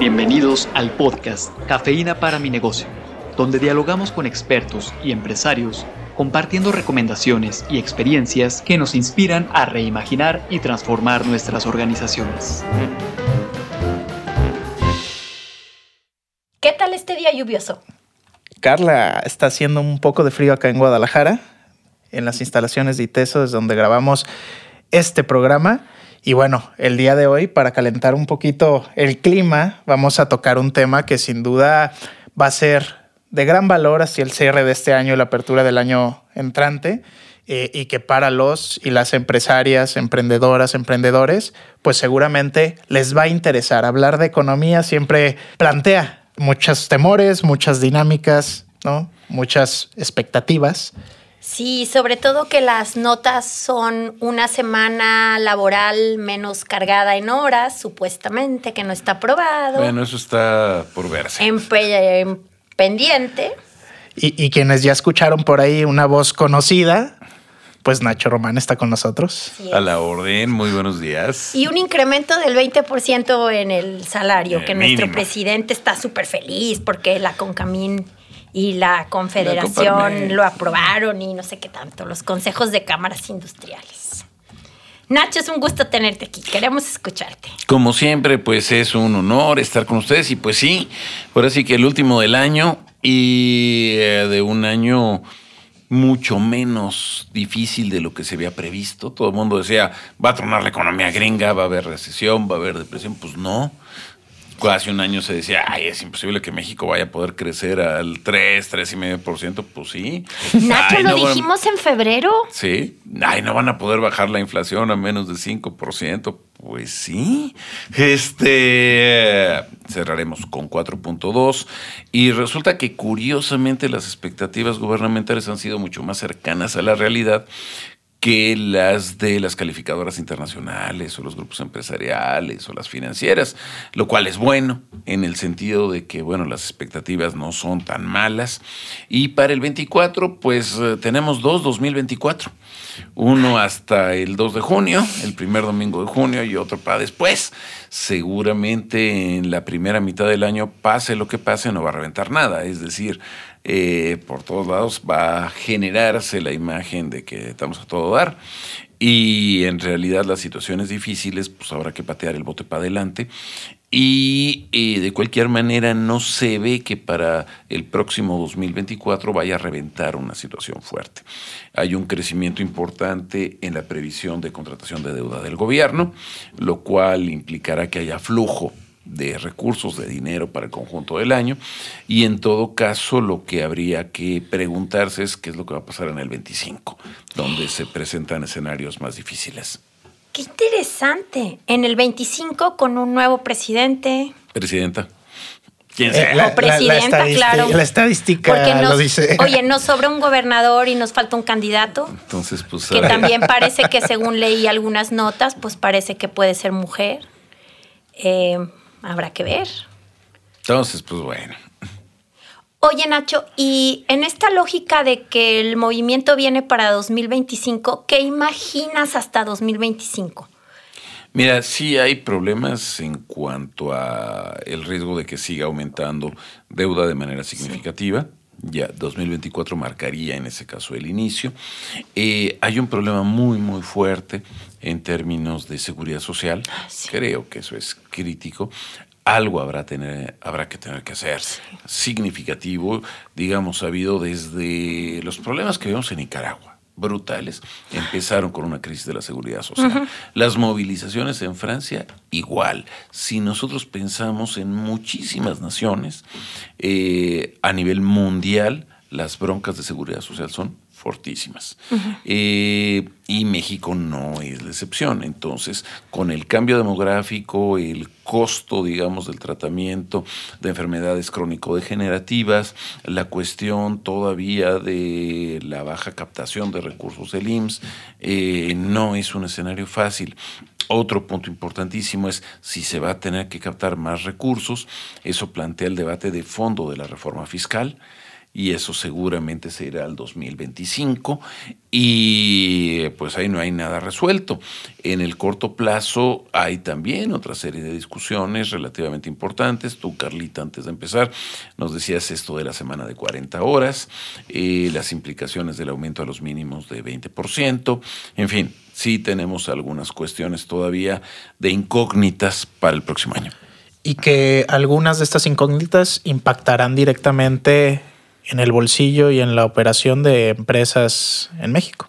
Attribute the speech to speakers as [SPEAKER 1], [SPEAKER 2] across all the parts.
[SPEAKER 1] Bienvenidos al podcast Cafeína para mi negocio, donde dialogamos con expertos y empresarios compartiendo recomendaciones y experiencias que nos inspiran a reimaginar y transformar nuestras organizaciones.
[SPEAKER 2] ¿Qué tal este día lluvioso?
[SPEAKER 3] Carla, está haciendo un poco de frío acá en Guadalajara, en las instalaciones de ITESO, es donde grabamos este programa. Y bueno, el día de hoy, para calentar un poquito el clima, vamos a tocar un tema que sin duda va a ser de gran valor hacia el cierre de este año la apertura del año entrante. Eh, y que para los y las empresarias, emprendedoras, emprendedores, pues seguramente les va a interesar. Hablar de economía siempre plantea muchos temores, muchas dinámicas, ¿no? muchas expectativas.
[SPEAKER 2] Sí, sobre todo que las notas son una semana laboral menos cargada en horas, supuestamente, que no está aprobado.
[SPEAKER 4] Bueno, eso está por verse.
[SPEAKER 2] En, en pendiente.
[SPEAKER 3] Y, y, quienes ya escucharon por ahí una voz conocida, pues Nacho Román está con nosotros.
[SPEAKER 4] Sí. A la orden, muy buenos días.
[SPEAKER 2] Y un incremento del 20% en el salario, eh, que mínimo. nuestro presidente está súper feliz porque la Concamín y la Confederación la lo aprobaron y no sé qué tanto, los consejos de cámaras industriales. Nacho, es un gusto tenerte aquí, queremos escucharte.
[SPEAKER 4] Como siempre, pues es un honor estar con ustedes y pues sí, ahora sí que el último del año y eh, de un año mucho menos difícil de lo que se había previsto. Todo el mundo decía, va a tronar la economía gringa, va a haber recesión, va a haber depresión. Pues no, hace un año se decía, ay, es imposible que México vaya a poder crecer al 3, 3,5%. Pues sí.
[SPEAKER 2] Nacho, ay, lo no dijimos van... en febrero.
[SPEAKER 4] Sí. Ay, no van a poder bajar la inflación a menos de 5%. Pues sí. Este cerraremos con 4.2 y resulta que curiosamente las expectativas gubernamentales han sido mucho más cercanas a la realidad que las de las calificadoras internacionales o los grupos empresariales o las financieras, lo cual es bueno en el sentido de que, bueno, las expectativas no son tan malas. Y para el 24, pues eh, tenemos dos 2024. Uno hasta el 2 de junio, el primer domingo de junio y otro para después. Seguramente en la primera mitad del año, pase lo que pase, no va a reventar nada. Es decir, eh, por todos lados va a generarse la imagen de que estamos a todo dar. Y en realidad las situaciones difíciles, pues habrá que patear el bote para adelante. Y eh, de cualquier manera no se ve que para el próximo 2024 vaya a reventar una situación fuerte. Hay un crecimiento importante en la previsión de contratación de deuda del gobierno, lo cual implicará que haya flujo de recursos, de dinero para el conjunto del año. Y en todo caso, lo que habría que preguntarse es qué es lo que va a pasar en el 25, donde se presentan escenarios más difíciles.
[SPEAKER 2] Qué interesante. En el 25 con un nuevo presidente.
[SPEAKER 4] Presidenta.
[SPEAKER 2] ¿Quién sea? Eh, la, o presidenta,
[SPEAKER 3] la, la
[SPEAKER 2] claro.
[SPEAKER 3] La estadística
[SPEAKER 2] nos,
[SPEAKER 3] lo dice.
[SPEAKER 2] Oye, nos sobra un gobernador y nos falta un candidato.
[SPEAKER 4] Entonces, pues.
[SPEAKER 2] Que también parece que, según leí algunas notas, pues parece que puede ser mujer. Eh, habrá que ver.
[SPEAKER 4] Entonces, pues bueno.
[SPEAKER 2] Oye, Nacho, y en esta lógica de que el movimiento viene para 2025, ¿qué imaginas hasta 2025?
[SPEAKER 4] Mira, sí hay problemas en cuanto a el riesgo de que siga aumentando deuda de manera significativa. Sí. Ya 2024 marcaría en ese caso el inicio. Eh, hay un problema muy, muy fuerte en términos de seguridad social.
[SPEAKER 2] Ah, sí.
[SPEAKER 4] Creo que eso es crítico algo habrá, tener, habrá que tener que hacer significativo, digamos, habido desde los problemas que vemos en Nicaragua, brutales, empezaron con una crisis de la seguridad social. Uh -huh. Las movilizaciones en Francia, igual. Si nosotros pensamos en muchísimas naciones, eh, a nivel mundial, las broncas de seguridad social son fortísimas. Uh -huh. eh, y México no es la excepción. Entonces, con el cambio demográfico, el costo, digamos, del tratamiento de enfermedades crónico-degenerativas, la cuestión todavía de la baja captación de recursos del IMSS, eh, no es un escenario fácil. Otro punto importantísimo es si se va a tener que captar más recursos, eso plantea el debate de fondo de la reforma fiscal y eso seguramente se irá al 2025 y pues ahí no hay nada resuelto. En el corto plazo hay también otra serie de discusiones relativamente importantes. Tú, Carlita, antes de empezar, nos decías esto de la semana de 40 horas, eh, las implicaciones del aumento a los mínimos de 20%, en fin, sí tenemos algunas cuestiones todavía de incógnitas para el próximo año.
[SPEAKER 3] Y que algunas de estas incógnitas impactarán directamente en el bolsillo y en la operación de empresas en México.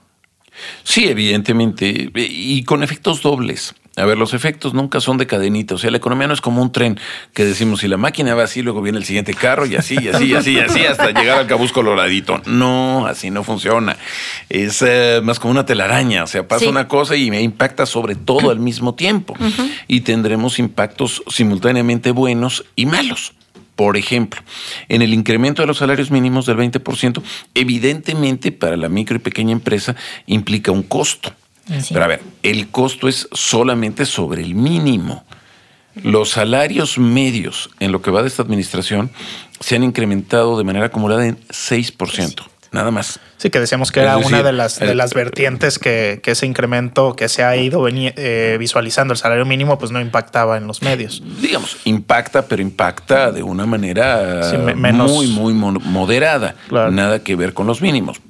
[SPEAKER 4] Sí, evidentemente, y con efectos dobles. A ver, los efectos nunca son de cadenita. O sea, la economía no es como un tren que decimos, si la máquina va así, luego viene el siguiente carro y así, y así, y así, y así, hasta llegar al cabuz coloradito. No, así no funciona. Es eh, más como una telaraña. O sea, pasa una cosa y me impacta sobre todo al mismo tiempo. Y tendremos impactos simultáneamente buenos y malos. Por ejemplo, en el incremento de los salarios mínimos del 20%, evidentemente para la micro y pequeña empresa implica un costo. Pero a ver, el costo es solamente sobre el mínimo. Los salarios medios en lo que va de esta administración se han incrementado de manera acumulada en 6% nada más.
[SPEAKER 3] Sí, que decíamos que era una de las, de las vertientes que, ese incremento que se ha ido eh, visualizando, el salario mínimo, pues no impactaba en los medios.
[SPEAKER 4] Digamos, impacta, pero impacta de una manera muy, muy moderada. Nada que ver con los mínimos,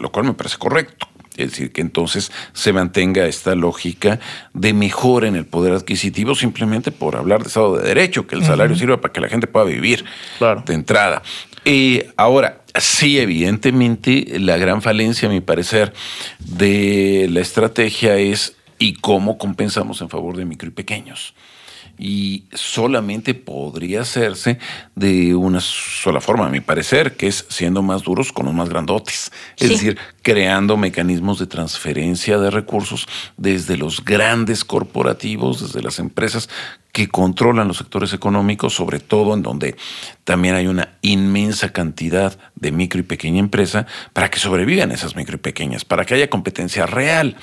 [SPEAKER 4] lo cual me parece correcto. Es decir, que entonces se mantenga esta lógica de mejora en el poder adquisitivo simplemente por hablar de Estado de Derecho, que el salario sirva para que la gente pueda vivir de entrada. Y ahora, sí, evidentemente, la gran falencia, a mi parecer, de la estrategia es y cómo compensamos en favor de micro y pequeños y solamente podría hacerse de una sola forma, a mi parecer, que es siendo más duros con los más grandotes. Es decir, creando mecanismos de transferencia de recursos desde los grandes corporativos, desde las empresas que controlan los sectores económicos, sobre todo en donde también hay una inmensa cantidad de micro y pequeña empresa, para que sobrevivan esas micro y pequeñas, para que haya competencia real.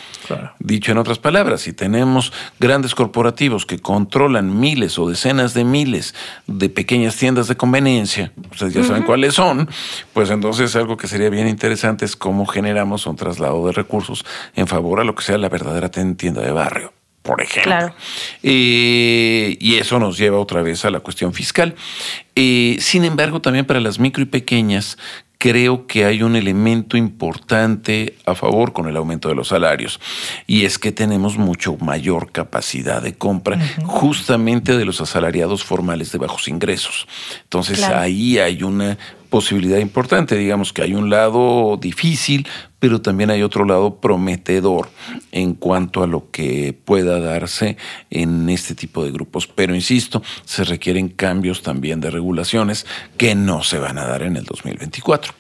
[SPEAKER 4] Dicho en otras palabras, si tenemos grandes corporativos que controlan miles o decenas de miles de pequeñas tiendas de conveniencia, ustedes ya saben cuáles son, pues entonces algo que sería bien interesante es cómo generamos un traslado de recursos en favor a lo que sea la verdadera tienda de barrio por ejemplo. Eh, y eso nos lleva otra vez a la cuestión fiscal. Eh, sin embargo, también para las micro y pequeñas, creo que hay un elemento importante a favor con el aumento de los salarios y es que tenemos mucho mayor capacidad de compra justamente de los asalariados formales de bajos ingresos. Entonces ahí hay una posibilidad importante. Digamos que hay un lado difícil, pero también hay otro lado prometedor en cuanto a lo que pueda darse en este tipo de grupos. Pero insisto, se requieren cambios también de regulaciones que no se van a dar en el 2024.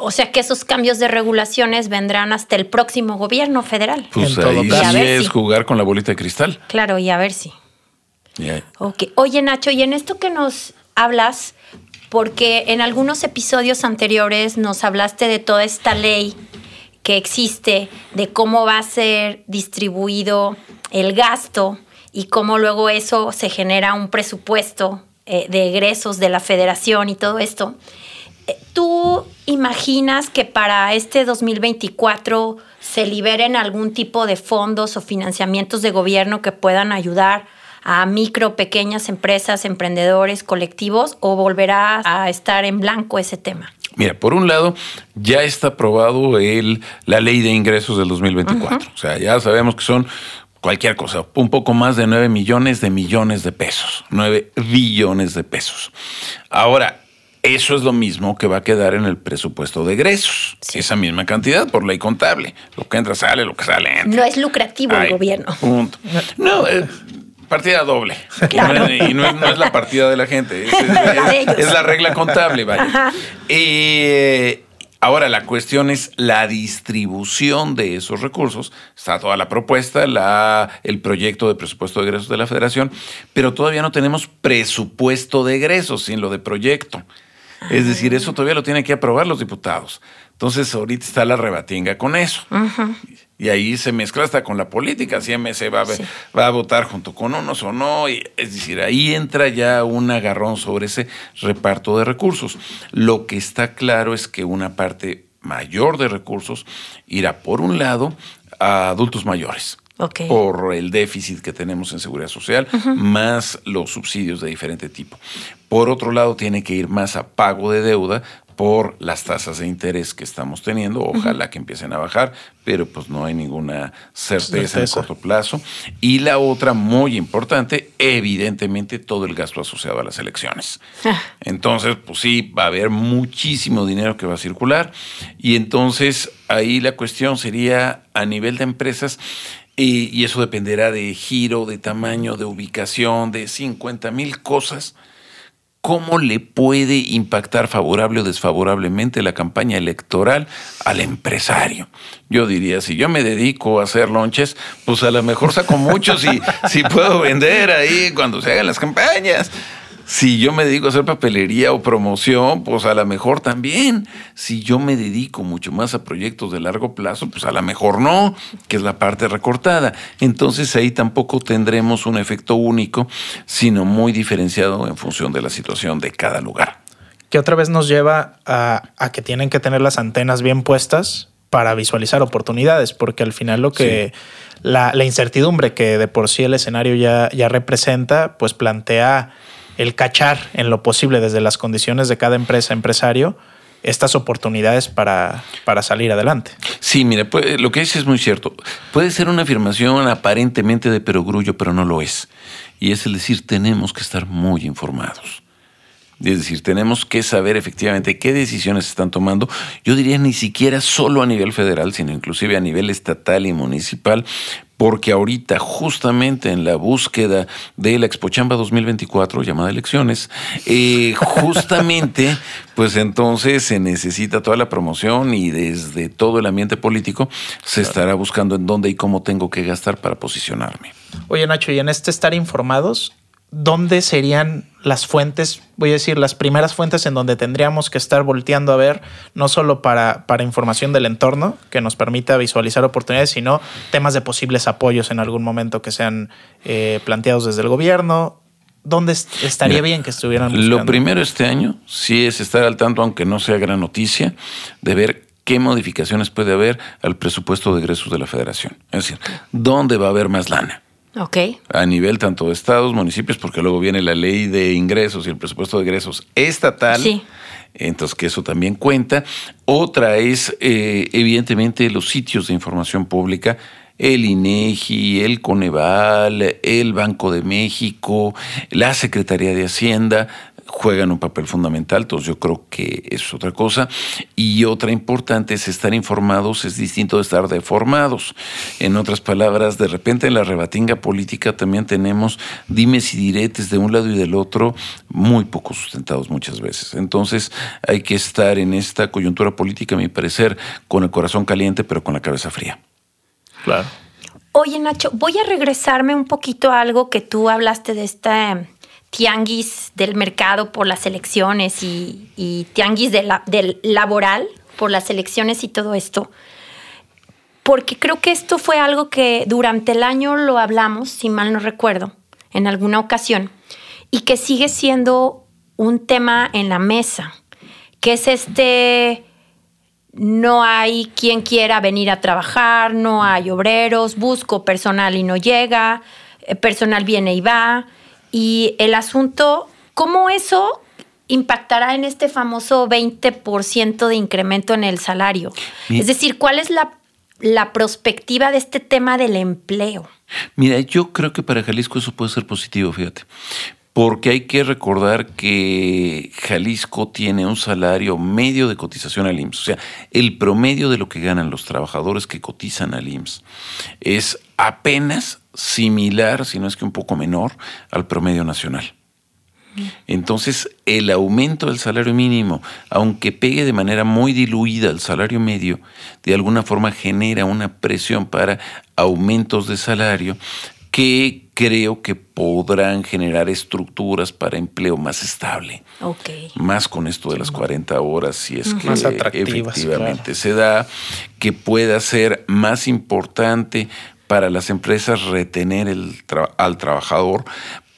[SPEAKER 2] O sea que esos cambios de regulaciones vendrán hasta el próximo gobierno federal.
[SPEAKER 4] Pues ahí sí es jugar con la bolita de cristal.
[SPEAKER 2] Claro, y a ver si. Oye, Nacho, y en esto que nos hablas, porque en algunos episodios anteriores nos hablaste de toda esta ley que existe, de cómo va a ser distribuido el gasto y cómo luego eso se genera un presupuesto eh, de egresos de la federación y todo esto. Eh, ¿Tú imaginas que para este 2024 se liberen algún tipo de fondos o financiamientos de gobierno que puedan ayudar a micro, pequeñas empresas, emprendedores, colectivos o volverá a estar en blanco ese tema?
[SPEAKER 4] Mira, por un lado, ya está aprobado el, la ley de ingresos del 2024. O sea, ya sabemos que son cualquier cosa, un poco más de 9 millones de millones de pesos, 9 billones de pesos. Ahora, eso es lo mismo que va a quedar en el presupuesto de egresos. Esa misma cantidad por ley contable. Lo que entra sale, lo que sale entra.
[SPEAKER 2] No es lucrativo el gobierno.
[SPEAKER 4] Punto. No, eh, Partida doble. Y no, es la partida de la gente. Es, la regla contable, vaya. Eh, ahora, la cuestión es la distribución de esos recursos. Está toda la propuesta, la, el proyecto de presupuesto de egresos de la federación, pero todavía no tenemos presupuesto de egresos sin lo de proyecto. Es decir, eso todavía lo tienen que aprobar los diputados. Entonces, ahorita está la rebatinga con eso. Y ahí se mezcla hasta con la política. Si MC va a, va a votar junto con unos o no. Y, es decir, ahí entra ya un agarrón sobre ese reparto de recursos. Lo que está claro es que una parte mayor de recursos irá, por un lado, a adultos mayores por el déficit que tenemos en seguridad social, más los subsidios de diferente tipo. Por otro lado, tiene que ir más a pago de deuda por las tasas de interés que estamos teniendo. Ojalá que empiecen a bajar, pero pues no hay ninguna certeza, en corto plazo. Y la otra muy importante, evidentemente todo el gasto asociado a las elecciones. Ah. Entonces, pues sí, va a haber muchísimo dinero que va a circular. Y entonces ahí la cuestión sería a nivel de empresas, y, eso dependerá de giro, de tamaño, de ubicación, de 50 mil cosas. ¿Cómo le puede impactar favorable o desfavorablemente la campaña electoral al empresario? Yo diría, si yo me dedico a hacer lonches, pues a lo mejor saco muchos y si puedo vender ahí cuando se hagan las campañas. Si yo me dedico a hacer papelería o promoción, pues a lo mejor también. Si yo me dedico mucho más a proyectos de largo plazo, pues a lo mejor no, que es la parte recortada. Entonces ahí tampoco tendremos un efecto único, sino muy diferenciado en función de la situación de cada lugar.
[SPEAKER 3] Que otra vez nos lleva a, que tienen que tener las antenas bien puestas para visualizar oportunidades, porque al final lo que la, incertidumbre que de por sí el escenario ya, ya representa, pues plantea el cachar en lo posible desde las condiciones de cada empresa, empresario, estas oportunidades para, para salir adelante.
[SPEAKER 4] Sí, mire, lo que dice es muy cierto. Puede ser una afirmación aparentemente de perogrullo, pero no lo es. Y es el decir, tenemos que estar muy informados. Es decir, tenemos que saber efectivamente qué decisiones se están tomando. Yo diría ni siquiera solo a nivel federal, sino inclusive a nivel estatal y municipal, porque ahorita justamente en la búsqueda de la Expochamba 2024, llamada elecciones, eh, justamente, pues entonces se necesita toda la promoción y desde todo el ambiente político se estará buscando en dónde y cómo tengo que gastar para posicionarme.
[SPEAKER 3] Oye Nacho, y en este estar informados, ¿dónde serían las fuentes, voy a decir, las primeras fuentes en donde tendríamos que estar volteando a ver, no solo para, para información del entorno que nos permita visualizar oportunidades, sino temas de posibles apoyos en algún momento que sean eh, planteados desde el gobierno? ¿Dónde estaría bien que estuvieran
[SPEAKER 4] Lo primero este año sí es estar al tanto, aunque no sea gran noticia, de ver qué modificaciones puede haber al presupuesto de egresos de la federación. Es decir, ¿dónde va a haber más lana? A nivel tanto de estados, municipios, porque luego viene la ley de ingresos y el presupuesto de ingresos estatal. Sí. Entonces, que eso también cuenta. Otra es, eh, evidentemente, los sitios de información pública el INEGI, el Coneval, el Banco de México, la Secretaría de Hacienda, juegan un papel fundamental, entonces yo creo que es otra cosa. Y otra importante es estar informados, es distinto de estar deformados. En otras palabras, de repente en la rebatinga política también tenemos dimes y diretes de un lado y del otro, muy poco sustentados muchas veces. Entonces hay que estar en esta coyuntura política, a mi parecer, con el corazón caliente, pero con la cabeza fría.
[SPEAKER 3] Claro.
[SPEAKER 2] Oye, Nacho, voy a regresarme un poquito a algo que tú hablaste de esta tianguis del mercado por las elecciones y, tianguis del laboral por las elecciones y todo esto. Porque creo que esto fue algo que durante el año lo hablamos, si mal no recuerdo, en alguna ocasión, y que sigue siendo un tema en la mesa, que es este, no hay quien quiera venir a trabajar, no hay obreros, busco personal y no llega, eh, personal viene y va, y el asunto, ¿cómo eso impactará en este famoso 20% de incremento en el salario? Es decir, ¿cuál es la, la perspectiva de este tema del empleo?
[SPEAKER 4] Mira, yo creo que para Jalisco eso puede ser positivo, fíjate. Porque hay que recordar que Jalisco tiene un salario medio de cotización al IMSS. O sea, el promedio de lo que ganan los trabajadores que cotizan al IMSS es apenas similar, si no es que un poco menor, al promedio nacional. Entonces, el aumento del salario mínimo, aunque pegue de manera muy diluida al salario medio, de alguna forma genera una presión para aumentos de salario que creo que podrán generar estructuras para empleo más estable. Más con esto de las 40 horas, si es que efectivamente se da, que pueda ser más importante para las empresas retener el al trabajador,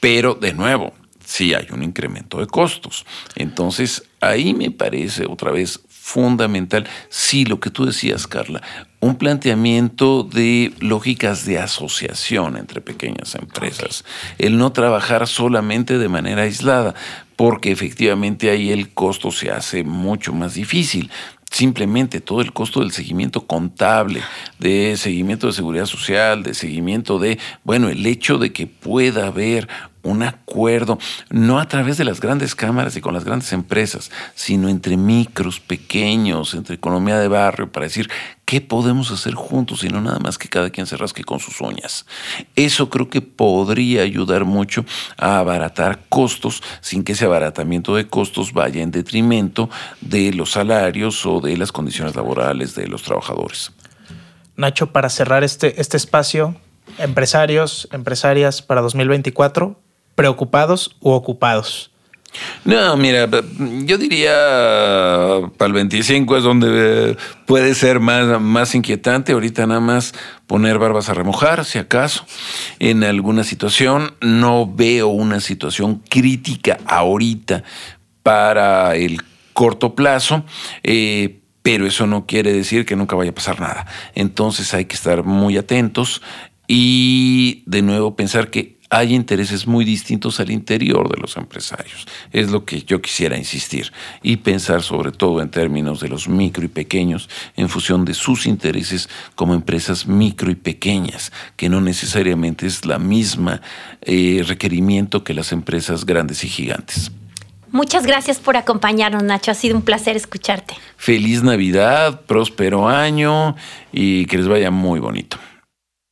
[SPEAKER 4] pero de nuevo, sí hay un incremento de costos. Entonces, ahí me parece otra vez fundamental, sí, lo que tú decías, Carla, un planteamiento de lógicas de asociación entre pequeñas empresas, el no trabajar solamente de manera aislada, porque efectivamente ahí el costo se hace mucho más difícil simplemente todo el costo del seguimiento contable, de seguimiento de seguridad social, de seguimiento de, bueno, el hecho de que pueda haber un acuerdo, no a través de las grandes cámaras y con las grandes empresas, sino entre micros, pequeños, entre economía de barrio, para decir qué podemos hacer juntos y no nada más que cada quien se rasque con sus uñas. Eso creo que podría ayudar mucho a abaratar costos sin que ese abaratamiento de costos vaya en detrimento de los salarios o de las condiciones laborales de los trabajadores.
[SPEAKER 3] Nacho, para cerrar este, este espacio, empresarios, empresarias para 2024, preocupados u ocupados?
[SPEAKER 4] No, mira, yo diría para el 25 es donde puede ser más, más inquietante. Ahorita nada más poner barbas a remojar, si acaso, en alguna situación. No veo una situación crítica ahorita para el corto plazo. Eh, pero eso no quiere decir que nunca vaya a pasar nada. Entonces hay que estar muy atentos y de nuevo pensar que hay intereses muy distintos al interior de los empresarios. Es lo que yo quisiera insistir. Y pensar sobre todo en términos de los micro y pequeños en función de sus intereses como empresas micro y pequeñas, que no necesariamente es la misma eh, requerimiento que las empresas grandes y gigantes.
[SPEAKER 2] Muchas gracias por acompañarnos, Nacho. Ha sido un placer escucharte.
[SPEAKER 4] Feliz Navidad, próspero año y que les vaya muy bonito.